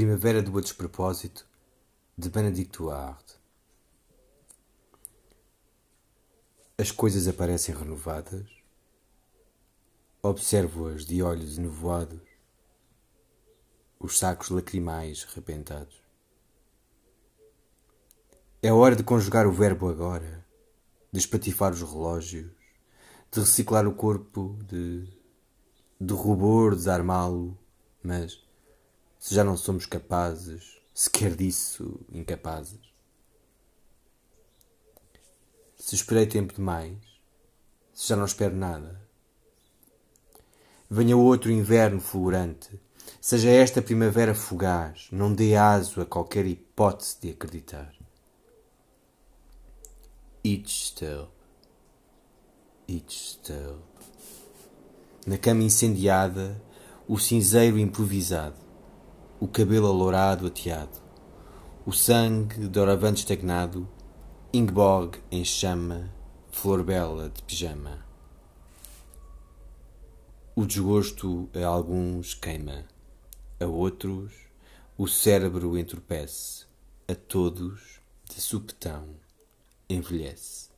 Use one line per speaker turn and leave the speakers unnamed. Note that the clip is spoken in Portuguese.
Primavera do Despropósito, de Benedicto Ard. As coisas aparecem renovadas. Observo-as de olhos enovoados, os sacos lacrimais rebentados. É hora de conjugar o verbo agora, de espatifar os relógios, de reciclar o corpo, de, de rubor, desarmá-lo, mas se já não somos capazes, sequer disso, incapazes. Se esperei tempo demais, se já não espero nada. Venha outro inverno fulgurante, seja esta primavera fugaz, não dê aso a qualquer hipótese de acreditar. Each still, each still. Na cama incendiada, o cinzeiro improvisado o cabelo alourado ateado, o sangue doravante estagnado, Ingeborg em chama, flor bela de pijama. O desgosto a alguns queima, a outros o cérebro entorpece, a todos de supetão envelhece.